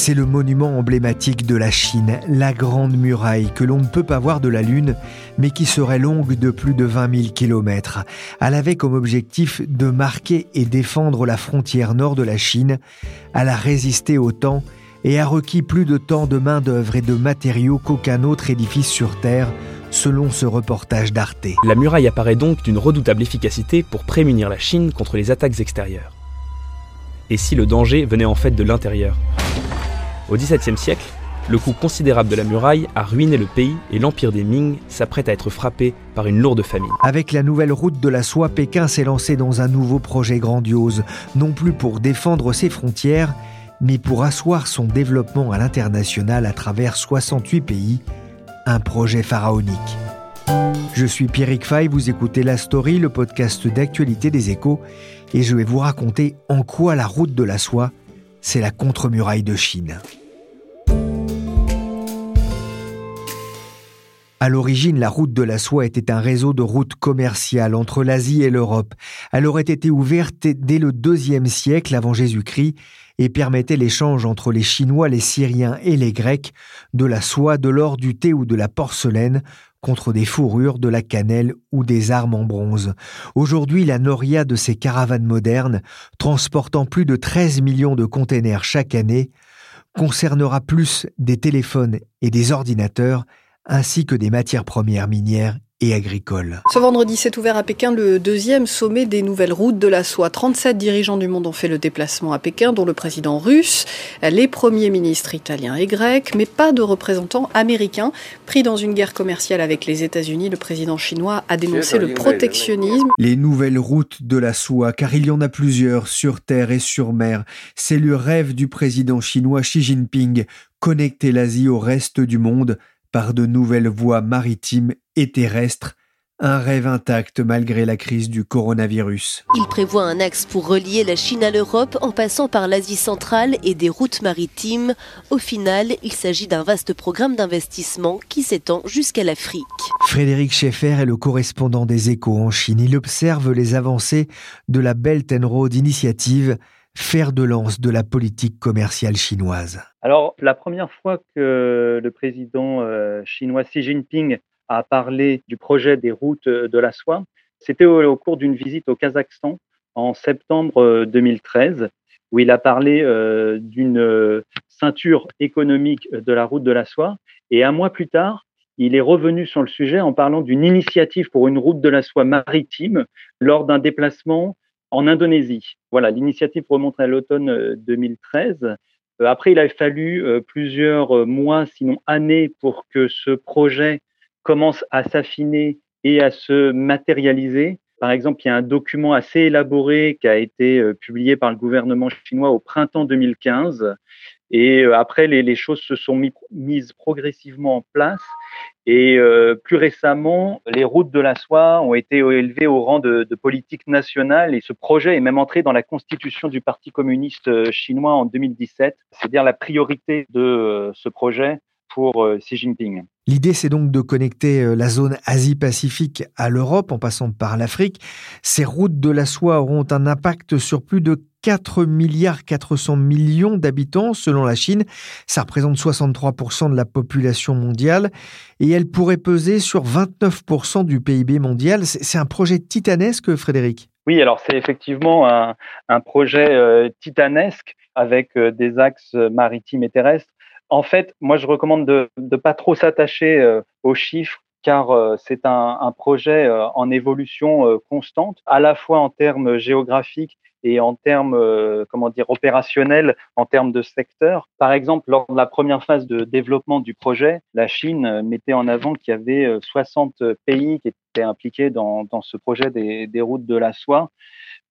C'est le monument emblématique de la Chine, la Grande Muraille, que l'on ne peut pas voir de la Lune, mais qui serait longue de plus de 20 000 kilomètres. Elle avait comme objectif de marquer et défendre la frontière nord de la Chine. Elle a résisté au temps et a requis plus de temps de main-d'œuvre et de matériaux qu'aucun autre édifice sur Terre, selon ce reportage d'Arte. La muraille apparaît donc d'une redoutable efficacité pour prémunir la Chine contre les attaques extérieures. Et si le danger venait en fait de l'intérieur? Au XVIIe siècle, le coût considérable de la muraille a ruiné le pays et l'empire des Ming s'apprête à être frappé par une lourde famine. Avec la nouvelle route de la soie, Pékin s'est lancé dans un nouveau projet grandiose, non plus pour défendre ses frontières, mais pour asseoir son développement à l'international à travers 68 pays, un projet pharaonique. Je suis Pierrick Fay, vous écoutez La Story, le podcast d'actualité des échos, et je vais vous raconter en quoi la route de la soie, c'est la contre-muraille de Chine. À l'origine, la route de la soie était un réseau de routes commerciales entre l'Asie et l'Europe. Elle aurait été ouverte dès le deuxième siècle avant Jésus-Christ et permettait l'échange entre les Chinois, les Syriens et les Grecs de la soie, de l'or, du thé ou de la porcelaine contre des fourrures, de la cannelle ou des armes en bronze. Aujourd'hui, la noria de ces caravanes modernes, transportant plus de 13 millions de containers chaque année, concernera plus des téléphones et des ordinateurs ainsi que des matières premières minières et agricoles. Ce vendredi s'est ouvert à Pékin le deuxième sommet des nouvelles routes de la soie. 37 dirigeants du monde ont fait le déplacement à Pékin, dont le président russe, les premiers ministres italiens et grecs, mais pas de représentants américains. Pris dans une guerre commerciale avec les États-Unis, le président chinois a dénoncé le protectionnisme. Les nouvelles routes de la soie, car il y en a plusieurs sur terre et sur mer. C'est le rêve du président chinois Xi Jinping, connecter l'Asie au reste du monde par de nouvelles voies maritimes et terrestres, un rêve intact malgré la crise du coronavirus. Il prévoit un axe pour relier la Chine à l'Europe en passant par l'Asie centrale et des routes maritimes. Au final, il s'agit d'un vaste programme d'investissement qui s'étend jusqu'à l'Afrique. Frédéric Schaeffer est le correspondant des échos en Chine. Il observe les avancées de la Belt and Road Initiative, fer de lance de la politique commerciale chinoise. Alors, la première fois que le président euh, chinois Xi Jinping a parlé du projet des routes euh, de la soie, c'était au, cours d'une visite au Kazakhstan en septembre 2013, euh, où il a parlé d'une ceinture économique de la route de la soie. Et un mois plus tard, il est revenu sur le sujet en parlant d'une initiative pour une route de la soie maritime lors d'un déplacement en Indonésie. Voilà, l'initiative remonte à l'automne 2013. Euh, après, il a fallu euh, plusieurs euh, mois, sinon années, pour que ce projet commence à s'affiner et à se matérialiser. Par exemple, il y a un document assez élaboré qui a été publié par le gouvernement chinois au printemps 2015. Et après, les, choses se sont mises progressivement en place. Et plus récemment, les routes de la soie ont été élevées au rang de, politique nationale et ce projet est même entré dans la constitution du Parti communiste chinois en 2017. C'est dire la priorité de ce projet pour Xi Jinping. L'idée, c'est donc de connecter la zone Asie-Pacifique à l'Europe en passant par l'Afrique. Ces routes de la soie auront un impact sur plus de 4 milliards 400 millions d'habitants selon la Chine. Ça représente 63% de la population mondiale et elle pourrait peser sur 29% du PIB mondial. C'est un projet titanesque, Frédéric? Oui, alors c'est effectivement un, projet euh, titanesque avec euh, des axes maritimes et terrestres. En fait, moi, je recommande de ne pas trop s'attacher euh, aux chiffres car euh, c'est un, projet euh, en évolution euh, constante, à la fois en termes géographiques et en termes, comment dire, opérationnels, en termes de secteur. Par exemple, lors de la première phase de développement du projet, la Chine mettait en avant qu'il y avait 60 pays qui étaient impliqués dans, ce projet des, routes de la soie.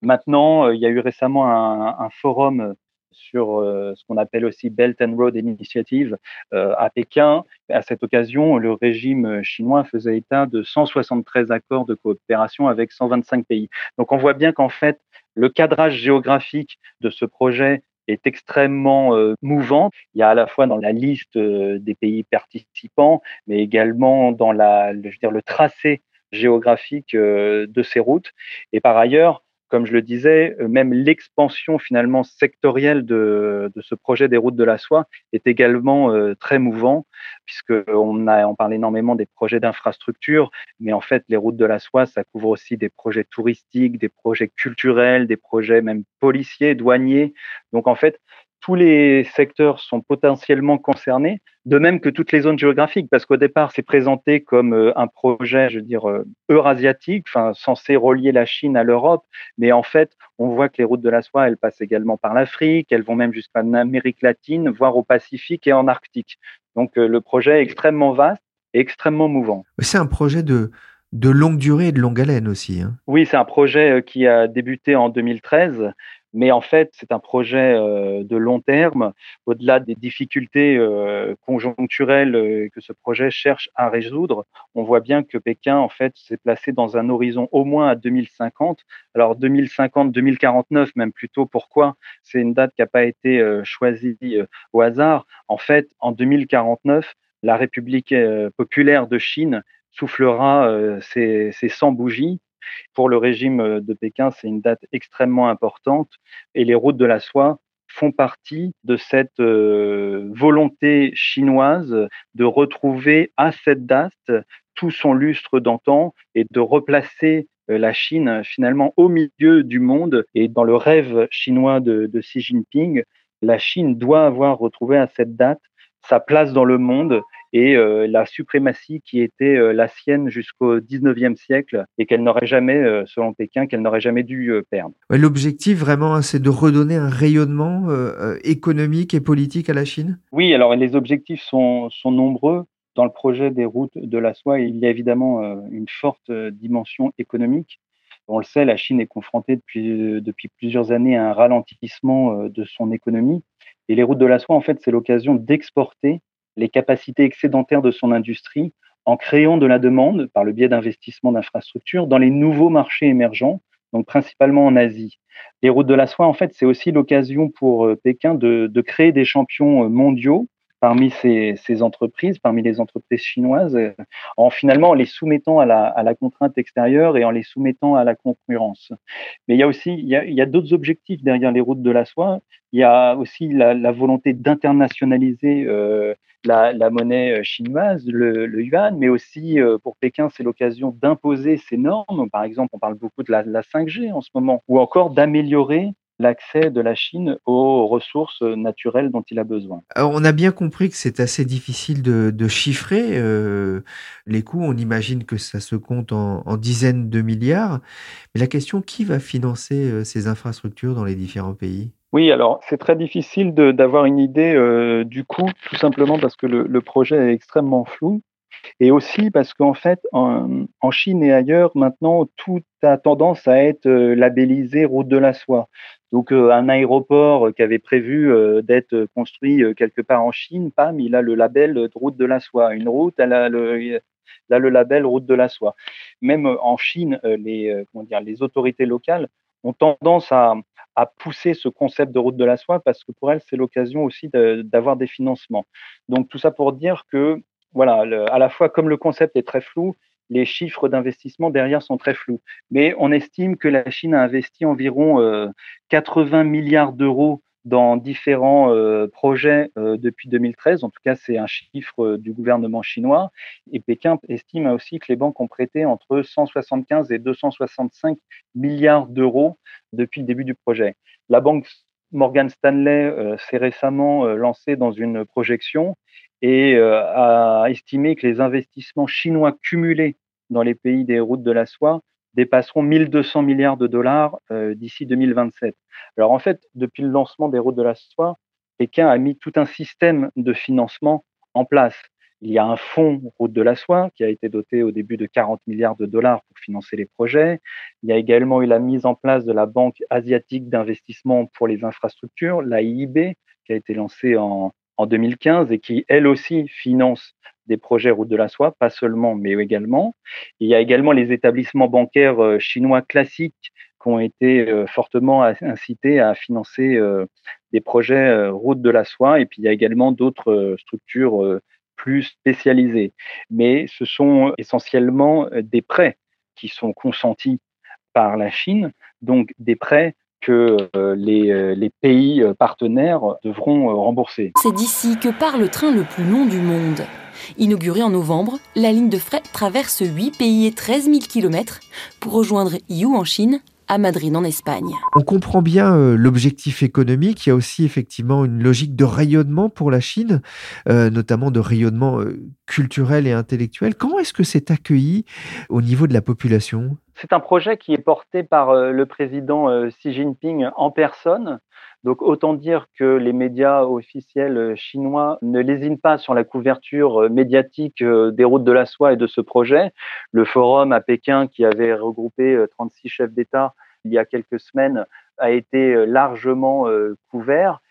Maintenant, il y a eu récemment un, un forum sur euh, ce qu'on appelle aussi Belt and Road Initiative euh, à Pékin. À cette occasion, le régime chinois faisait état de 173 accords de coopération avec 125 pays. Donc on voit bien qu'en fait, le cadrage géographique de ce projet est extrêmement euh, mouvant. Il y a à la fois dans la liste des pays participants, mais également dans le tracé géographique de ces routes. Et par ailleurs, comme je le disais, euh, même l'expansion finalement sectorielle de, ce projet des routes de la soie est également euh, très mouvant, puisqu'on on parle énormément des projets d'infrastructure, mais en fait les routes de la soie, ça couvre aussi des projets touristiques, des projets culturels, des projets même policiers, douaniers. Donc en fait, tous les secteurs sont potentiellement concernés, de même que toutes les zones géographiques, parce qu'au départ, c'est présenté comme euh, un projet, je veux dire, euh, eurasiatique, enfin, censé relier la Chine à l'Europe, mais en fait, on voit que les routes de la soie, elles passent également par l'Afrique, elles vont même jusqu'en Amérique latine, voire au Pacifique et en Arctique. Donc, euh, le projet est extrêmement vaste et extrêmement mouvant. C'est un projet de, de longue durée et de longue haleine aussi. Hein. Oui, c'est un projet qui a débuté en 2013 mais en fait, c'est un projet euh, de long terme, au-delà des difficultés euh, conjoncturelles euh, que ce projet cherche à résoudre. On voit bien que Pékin, en fait, s'est placé dans un horizon au moins à 2050. Alors 2050, 2049 même plutôt. Pourquoi? C'est une date qui n'a pas été choisie au hasard. En fait, en 2049, la République populaire de Chine soufflera ses, ses 100 bougies pour le régime euh, de Pékin, c'est une date extrêmement importante et les routes de la soie font partie de cette euh, volonté chinoise de retrouver à cette date tout son lustre d'antan et de replacer euh, la Chine finalement au milieu du monde. Et dans le rêve chinois de, de Xi Jinping, la Chine doit avoir retrouvé à cette date sa place dans le monde et euh, la suprématie qui était euh, la sienne jusqu'au 19e siècle et qu'elle n'aurait jamais, euh, selon Pékin, qu'elle n'aurait jamais dû perdre. L'objectif vraiment, hein, c'est de redonner un rayonnement économique et politique à la Chine? Oui, alors les objectifs sont, sont nombreux. Dans le projet des routes de la soie, il y a évidemment une forte dimension économique. On le sait, la Chine est confrontée depuis, depuis plusieurs années à un ralentissement de son économie. Et les routes de la soie, en fait, c'est l'occasion d'exporter les capacités excédentaires de son industrie en créant de la demande par le biais d'investissements d'infrastructures dans les nouveaux marchés émergents, donc principalement en Asie. Les routes de la soie, en fait, c'est aussi l'occasion pour euh, Pékin de, de, créer des champions euh, mondiaux parmi ces, entreprises, parmi les entreprises chinoises, euh, en finalement en les soumettant à la, contrainte extérieure et en les soumettant à la concurrence. Mais il y a aussi il y a, d'autres objectifs derrière les routes de la soie. Il y a aussi la, volonté d'internationaliser euh, la, monnaie euh, chinoise, le, yuan, mais aussi pour Pékin, c'est l'occasion d'imposer ces normes. Par exemple, on parle beaucoup de la 5G en ce moment, ou encore d'améliorer l'accès de la Chine aux ressources naturelles dont il a besoin. on a bien compris que c'est assez difficile de, de chiffrer euh, les coûts. On imagine que ça se compte en, en, dizaines de milliards. Mais la question, qui va financer euh, ces infrastructures dans les différents pays? Oui, alors c'est très difficile d'avoir une idée euh, du coût, tout simplement parce que le, le, projet est extrêmement flou. Et aussi parce qu'en fait, en, Chine et ailleurs, maintenant, tout a tendance à être euh, labellisé route de la soie. Donc euh, un aéroport qui avait prévu euh, d'être construit quelque part en Chine, pam, il a le label route de la soie. Une route, elle a le, label route de la soie. Même en Chine, les, comment dire, les autorités locales ont tendance à pousser ce concept de route de la soie parce que pour elles, c'est l'occasion aussi d'avoir des financements. Donc tout ça pour dire que voilà, à la fois comme le concept est très flou, les chiffres d'investissement derrière sont très flous. Mais on estime que la Chine a investi environ euh, 80 milliards d'euros dans différents euh, projets euh, depuis 2013. En tout cas, c'est un chiffre euh, du gouvernement chinois. Et Pékin estime aussi que les banques ont prêté entre 175 et 265 milliards d'euros depuis le début du projet. La banque Morgan Stanley s'est récemment lancée dans une projection et a estimé que les investissements chinois cumulés dans les pays des routes de la soie dépasseront 1200 milliards de dollars d'ici 2027. Alors en fait, depuis le lancement des routes de la soie, Pékin a mis tout un système de financement en place. Il y a un fonds route de la soie qui a été doté au début de 40 milliards de dollars pour financer les projets. Il y a également eu la mise en place de la Banque asiatique d'investissement pour les infrastructures, l'AIIB, qui a été lancée en, en 2015 et qui, elle aussi, finance des projets route de la soie, pas seulement, mais également. Il y a également les établissements bancaires euh, chinois classiques qui ont été euh, fortement incités à financer euh, des projets route de la soie. Et puis, il y a également d'autres structures plus spécialisées. Mais ce sont essentiellement des prêts qui sont consentis par la Chine, donc des prêts que euh, les, euh, les, pays euh, partenaires devront rembourser. C'est d'ici que part le train le plus long du monde. Inaugurée en novembre, la ligne de fret traverse 8 pays et 13 000 km pour rejoindre You en Chine, à Madrid en Espagne. On comprend bien l'objectif économique, il y a aussi effectivement une logique de rayonnement pour la Chine, notamment de rayonnement culturel et intellectuel. Comment est-ce que c'est accueilli au niveau de la population? C'est un projet qui est porté par euh, le président euh, Xi Jinping en personne. Donc autant dire que les médias officiels euh, chinois ne lésinent pas sur la couverture médiatique des routes de la soie et de ce projet. Le forum à Pékin qui avait regroupé 36 chefs d'État il y a quelques semaines a été largement couvert.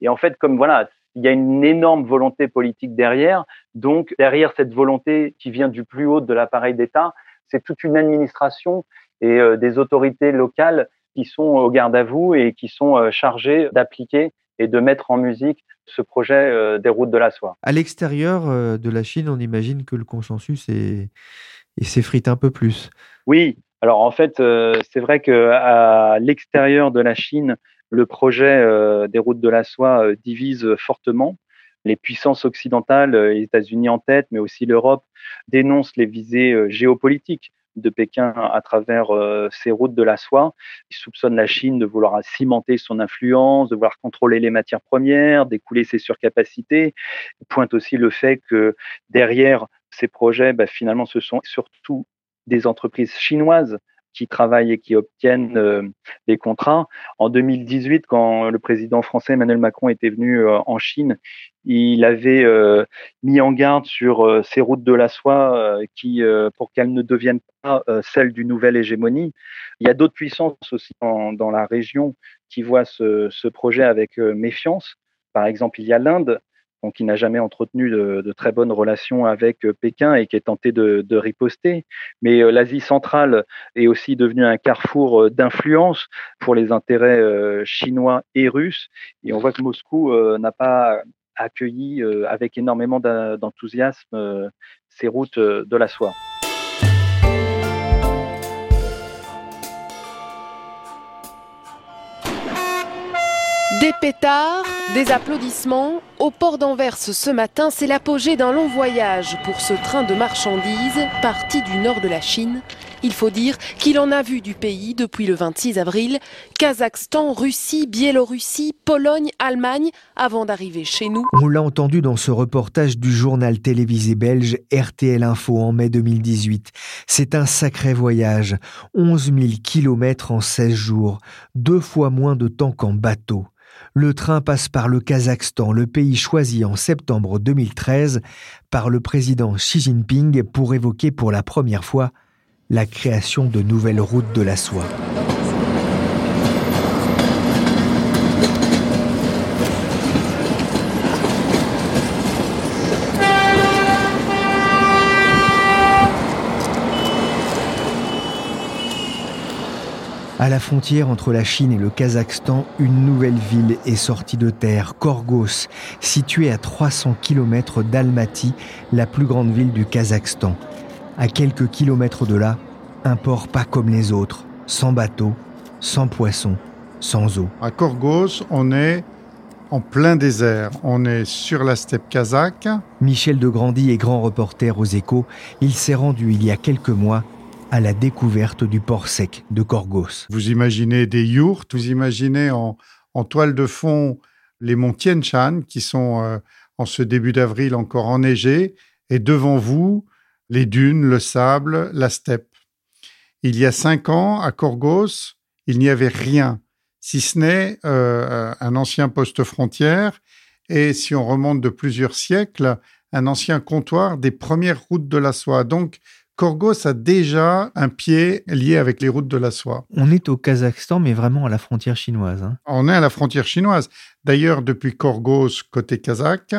Et en fait, comme voilà, il y a une énorme volonté politique derrière. Donc derrière cette volonté qui vient du plus haut de l'appareil d'État, c'est toute une administration et euh, des autorités locales qui sont au garde à vous et qui sont euh, chargées d'appliquer et de mettre en musique ce projet euh, des routes de la soie. À l'extérieur de la Chine, on imagine que le consensus est, s'effrite un peu plus. Oui, alors en fait, c'est vrai qu'à l'extérieur de la Chine, le projet des routes de la soie divise fortement les puissances occidentales, euh, les États-Unis en tête, mais aussi l'Europe, dénoncent les visées euh, géopolitiques de Pékin à travers euh, ces routes de la soie. Ils soupçonnent la Chine de vouloir cimenter son influence, de vouloir contrôler les matières premières, d'écouler ses surcapacités. Ils pointent aussi le fait que derrière ces projets, bah, finalement, ce sont surtout des entreprises chinoises qui travaillent et qui obtiennent euh, des contrats. En 2018, quand le président français Emmanuel Macron était venu euh, en Chine, il avait euh, mis en garde sur ces routes de la soie qui, pour qu'elles ne deviennent pas celles d'une nouvelle hégémonie. Il y a d'autres puissances aussi dans, la région qui voient ce, ce projet avec méfiance. Par exemple, il y a l'Inde qui n'a jamais entretenu de, très bonnes relations avec euh, Pékin et qui est tenté de, riposter. Mais euh, l'Asie centrale est aussi devenue un carrefour euh, d'influence pour les intérêts chinois et russes. Et on voit que Moscou n'a pas accueilli avec énormément d'enthousiasme ces routes de la soie. Des pétards, des applaudissements. Au port d'Anvers ce matin, c'est l'apogée d'un long voyage pour ce train de marchandises parti du nord de la Chine. Il faut dire qu'il en a vu du pays depuis le 26 avril. Kazakhstan, Russie, Biélorussie, Pologne, Allemagne, avant d'arriver chez nous. On l'a entendu dans ce reportage du journal télévisé belge RTL Info en mai 2018. C'est un sacré voyage. 11 000 kilomètres en 16 jours. Deux fois moins de temps qu'en bateau. Le train passe par le Kazakhstan, le pays choisi en septembre 2013 par le président Xi Jinping pour évoquer pour la première fois la création de nouvelles routes de la soie. À la frontière entre la Chine et le Kazakhstan, une nouvelle ville est sortie de terre, Korgos, située à 300 km d'Almaty, la plus grande ville du Kazakhstan. À quelques kilomètres de là, un port pas comme les autres, sans bateau, sans poissons, sans eau. À Korgos, on est en plein désert. On est sur la steppe kazakh. Michel de Grandy est grand reporter aux échos. Il s'est rendu il y a quelques mois à la découverte du port sec de Korgos. Vous imaginez des yourtes, vous imaginez en, toile de fond les monts Tian Shan, qui sont euh, en ce début d'avril encore enneigé, et devant vous, les dunes, le sable, la steppe. Il y a cinq ans, à Korgos, il n'y avait rien, si ce n'est euh, un ancien poste frontière, et si on remonte de plusieurs siècles, un ancien comptoir des premières routes de la soie. Donc, Korgos a déjà un pied lié avec les routes de la soie. On est au Kazakhstan, mais vraiment à la frontière chinoise. Hein. On est à la frontière chinoise. D'ailleurs, depuis Korgos, côté kazakh,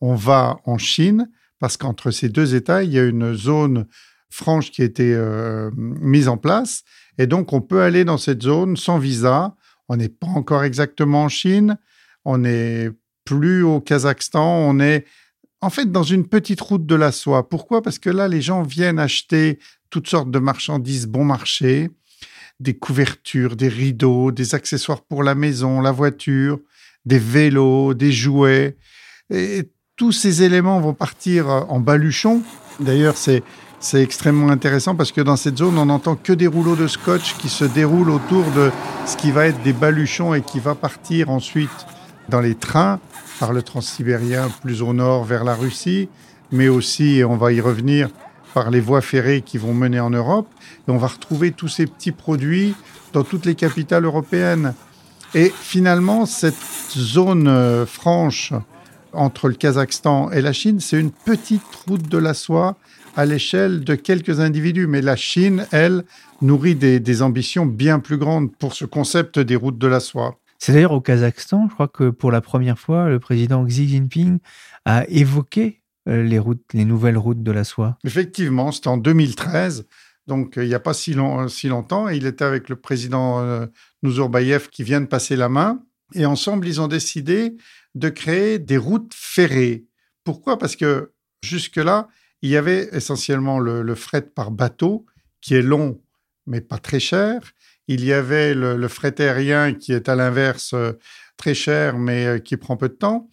on va en Chine, parce qu'entre ces deux États, il y a une zone franche qui a été euh, mise en place. Et donc, on peut aller dans cette zone sans visa. On n'est pas encore exactement en Chine. On n'est plus au Kazakhstan. On est en fait dans une petite route de la soie. Pourquoi? Parce que là, les gens viennent acheter toutes sortes de marchandises bon marché, des couvertures, des rideaux, des accessoires pour la maison, la voiture, des vélos, des jouets. Et tous ces éléments vont partir en baluchon. D'ailleurs, c'est c'est extrêmement intéressant parce que dans cette zone, on n'entend que des rouleaux de scotch qui se déroulent autour de ce qui va être des baluchons et qui va partir ensuite dans les trains par le transsibérien plus au nord vers la Russie, mais aussi, et on va y revenir, par les voies ferrées qui vont mener en Europe. Et on va retrouver tous ces petits produits dans toutes les capitales européennes. Et finalement, cette zone euh, franche entre le Kazakhstan et la Chine, c'est une petite route de la soie à l'échelle de quelques individus. Mais la Chine, elle, nourrit des, des ambitions bien plus grandes pour ce concept des routes de la soie. C'est d'ailleurs au Kazakhstan, je crois que pour la première fois, le président Xi Jinping a évoqué euh, les, routes, les nouvelles routes de la soie. Effectivement, c'était en 2013, donc euh, il n'y a pas si, si, longtemps. Et il était avec le président euh, qui vient de passer la main. Et ensemble, ils ont décidé de créer des routes ferrées. Pourquoi? Parce que jusque-là, il y avait essentiellement le fret par bateau, qui est long, mais pas très cher. Il y avait le, fret aérien qui est à l'inverse euh, très cher, mais euh, qui prend peu de temps.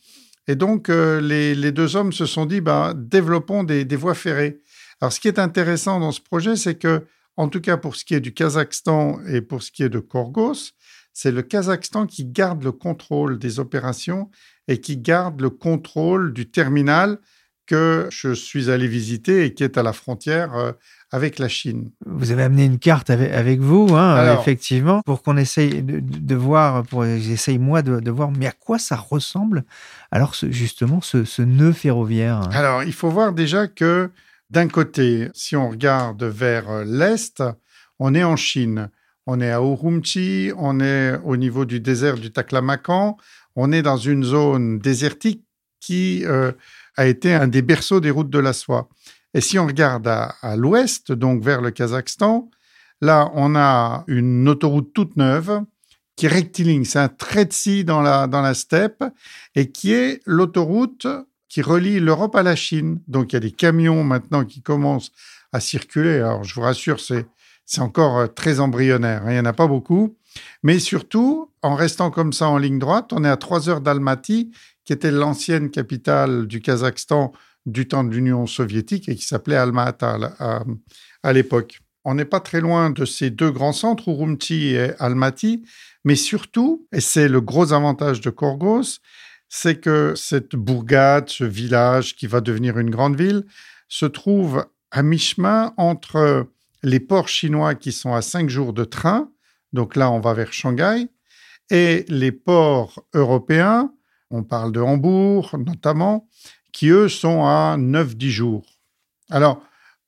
Et donc, euh, les, deux hommes se sont dit, bah, développons des, voies ferrées. Alors, ce qui est intéressant dans ce projet, c'est que, en tout cas pour ce qui est du Kazakhstan et pour ce qui est de Korgos, c'est le Kazakhstan qui garde le contrôle des opérations et qui garde le contrôle du terminal que je suis allé visiter et qui est à la frontière avec la Chine. Vous avez amené une carte avec, vous, hein, effectivement, pour qu'on essaye de, voir, pour j'essaye moi de, voir, mais à quoi ça ressemble alors justement ce, nœud ferroviaire? Alors il faut voir déjà que d'un côté, si on regarde vers l'est, on est en Chine. On est à Urumqi, on est au niveau du désert du Taklamakan, on est dans une zone désertique qui euh, a été un des berceaux des routes de la soie. Et si on regarde à, l'ouest, donc vers le Kazakhstan, là, on a une autoroute toute neuve qui est rectiligne. C'est un trait de scie dans la, dans la steppe et qui est l'autoroute qui relie l'Europe à la Chine. Donc, il y a des camions maintenant qui commencent à circuler. Alors, je vous rassure, c'est, c'est encore euh, très embryonnaire. Hein. Il n'y en a pas beaucoup. Mais surtout, en restant comme ça en ligne droite, on est à trois heures d'Almaty, qui était l'ancienne capitale du Kazakhstan du temps de l'Union soviétique et qui s'appelait Alma-Ata à, l'époque. On n'est pas très loin de ces deux grands centres, Urumqi et Almaty, mais surtout, et c'est le gros avantage de Korgos, c'est que cette bourgade, ce village qui va devenir une grande ville, se trouve à mi-chemin entre les ports chinois qui sont à cinq jours de train, donc là on va vers Shanghai, et les ports européens, on parle de Hambourg notamment, qui, eux, sont à 9-10 jours. Alors,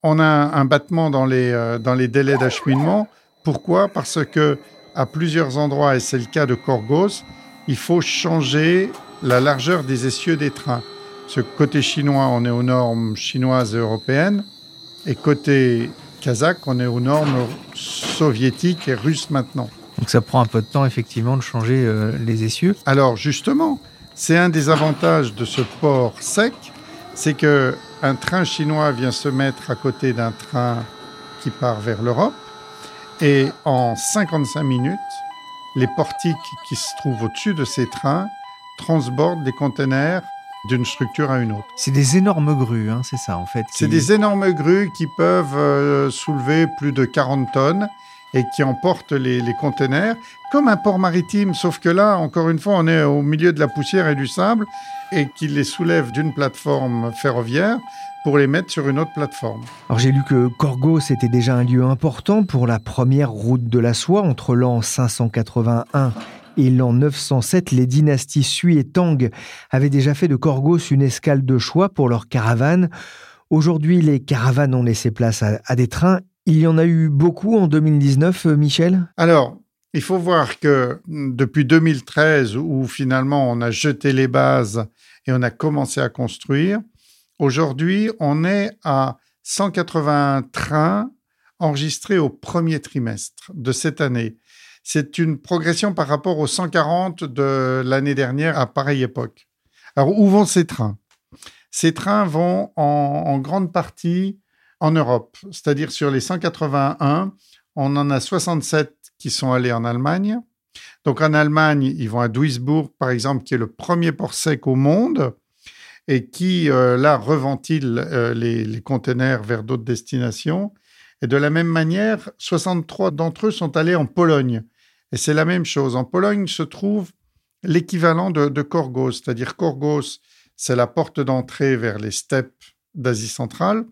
on a un battement dans les, euh, dans les délais d'acheminement. Pourquoi? Parce que à plusieurs endroits, et c'est le cas de Korgos, il faut changer la largeur des essieux des trains. Ce côté chinois, on est aux normes chinoises et européennes, et côté kazakh, on est aux normes soviétiques et russes maintenant. Donc ça prend un peu de temps, effectivement, de changer euh, les essieux. Alors justement, c'est un des avantages de ce port sec, c'est que un train chinois vient se mettre à côté d'un train qui part vers l'Europe et en 55 minutes, les portiques qui se trouvent au-dessus de ces trains transbordent des containers d'une structure à une autre. C'est des énormes grues, hein, c'est ça en fait. C'est des énormes grues qui peuvent euh, soulever plus de 40 tonnes et qui emportent les, les containers, comme un port maritime, sauf que là, encore une fois, on est au milieu de la poussière et du sable, et qui les soulève d'une plateforme ferroviaire pour les mettre sur une autre plateforme. Alors j'ai lu que Corgos était déjà un lieu important pour la première route de la soie entre l'an 581 et l'an 907. Les dynasties Sui et Tang avaient déjà fait de Corgos une escale de choix pour leurs caravanes. Aujourd'hui, les caravanes ont laissé place à des trains il y en a eu beaucoup en 2019, euh, Michel? Alors, il faut voir que mm, depuis 2013, où finalement on a jeté les bases et on a commencé à construire, aujourd'hui on est à 180 trains enregistrés au premier trimestre de cette année. C'est une progression par rapport aux 140 de l'année dernière à pareille époque. Alors, où vont ces trains? Ces trains vont en, en grande partie en Europe. C'est-à-dire sur les 181, on en a 67 qui sont allés en Allemagne. Donc en Allemagne, ils vont à Duisbourg, par exemple, qui est le premier port sec au monde et qui, euh, là, reventile euh, les, les containers vers d'autres destinations. Et de la même manière, 63 d'entre eux sont allés en Pologne. Et c'est la même chose. En Pologne se trouve l'équivalent de, de Korgos, c'est-à-dire Korgos, c'est la porte d'entrée vers les steppes d'Asie centrale.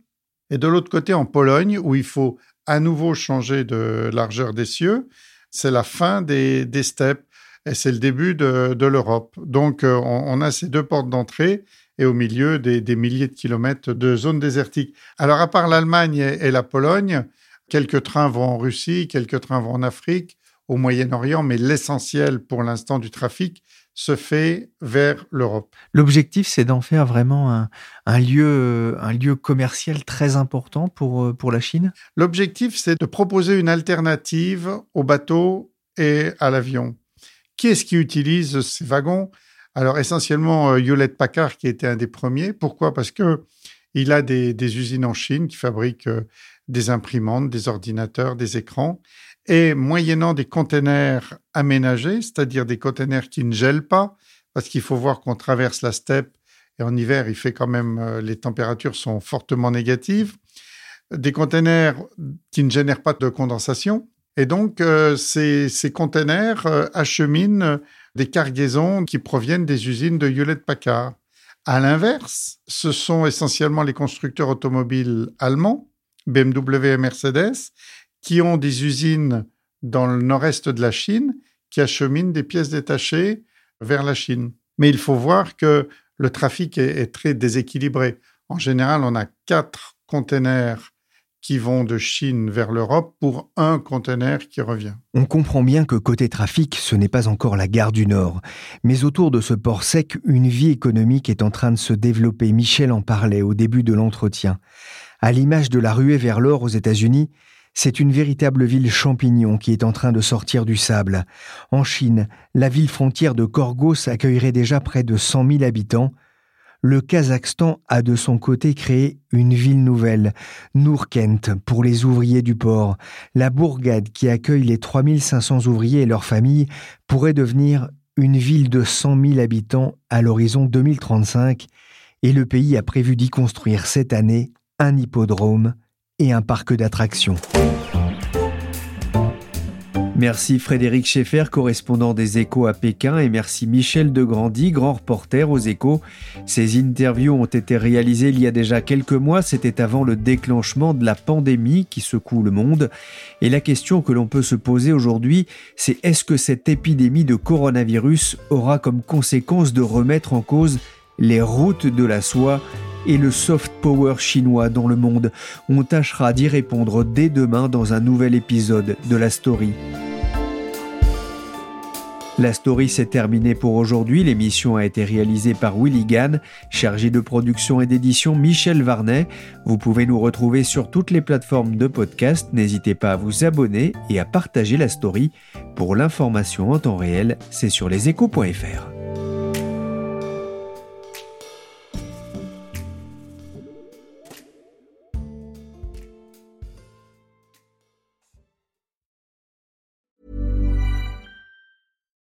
Et de l'autre côté, en Pologne, où il faut à nouveau changer de largeur des cieux, c'est la fin des, steppes et c'est le début de, l'Europe. Donc, euh, on, a ces deux portes d'entrée et au milieu des, milliers de kilomètres de zones désertiques. Alors, à part l'Allemagne et la Pologne, quelques trains vont en Russie, quelques trains vont en Afrique, au Moyen-Orient, mais l'essentiel pour l'instant du trafic, se fait vers l'Europe. L'objectif, c'est d'en faire vraiment un, un, lieu, un lieu commercial très important pour, pour la Chine? L'objectif, c'est de proposer une alternative au bateau et à l'avion. Qui est-ce qui utilise ces wagons? Alors, essentiellement, euh, Hewlett Packard, qui était un des premiers. Pourquoi? Parce que il a des, des usines en Chine qui fabriquent euh, des imprimantes, des ordinateurs, des écrans et moyennant des containers aménagés, c'est-à-dire des containers qui ne gèlent pas, parce qu'il faut voir qu'on traverse la steppe et en hiver, il fait quand même, euh, les températures sont fortement négatives, des containers qui ne génèrent pas de condensation. Et donc, euh, ces, ces containers euh, acheminent des cargaisons qui proviennent des usines de Hewlett-Packard. À l'inverse, ce sont essentiellement les constructeurs automobiles allemands, BMW et Mercedes, qui ont des usines dans le nord-est de la Chine qui acheminent des pièces détachées vers la Chine. Mais il faut voir que le trafic est, très déséquilibré. En général, on a quatre containers qui vont de Chine vers l'Europe pour un conteneur qui revient. On comprend bien que côté trafic, ce n'est pas encore la gare du Nord. Mais autour de ce port sec, une vie économique est en train de se développer. Michel en parlait au début de l'entretien. À l'image de la ruée vers l'or aux États-Unis, c'est une véritable ville champignon qui est en train de sortir du sable. En Chine, la ville frontière de Korgos accueillerait déjà près de 100 000 habitants. Le Kazakhstan a de son côté créé une ville nouvelle, Nourkent, pour les ouvriers du port. La bourgade qui accueille les 3500 ouvriers et leurs familles pourrait devenir une ville de 100 000 habitants à l'horizon 2035 et le pays a prévu d'y construire cette année un hippodrome et un parc d'attractions. Merci Frédéric Schaeffer, correspondant des Échos à Pékin, et merci Michel Degrandy, grand reporter aux Échos. Ces interviews ont été réalisées il y a déjà quelques mois, c'était avant le déclenchement de la pandémie qui secoue le monde. Et la question que l'on peut se poser aujourd'hui, c'est est-ce que cette épidémie de coronavirus aura comme conséquence de remettre en cause les routes de la soie? Et le soft power chinois dans le monde. On tâchera d'y répondre dès demain dans un nouvel épisode de la story. La story s'est terminée pour aujourd'hui. L'émission a été réalisée par Willy Gann, chargé de production et d'édition Michel Varnet. Vous pouvez nous retrouver sur toutes les plateformes de podcast. N'hésitez pas à vous abonner et à partager la story. Pour l'information en temps réel, c'est sur leséchos.fr.